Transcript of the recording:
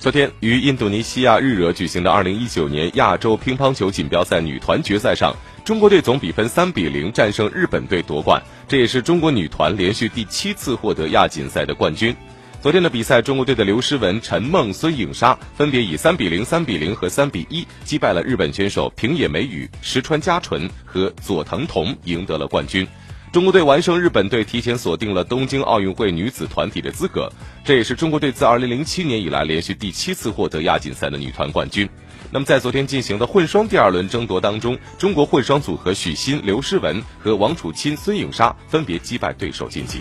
昨天于印度尼西亚日惹举行的二零一九年亚洲乒乓球锦标赛女团决赛上，中国队总比分三比零战胜日本队夺冠，这也是中国女团连续第七次获得亚锦赛的冠军。昨天的比赛，中国队的刘诗雯、陈梦、孙颖莎分别以三比零、三比零和三比一击败了日本选手平野美宇、石川佳纯和佐藤瞳，赢得了冠军。中国队完胜日本队，提前锁定了东京奥运会女子团体的资格。这也是中国队自2007年以来连续第七次获得亚锦赛的女团冠军。那么，在昨天进行的混双第二轮争夺当中，中国混双组合许昕、刘诗雯和王楚钦、孙颖莎分别击败对手晋级。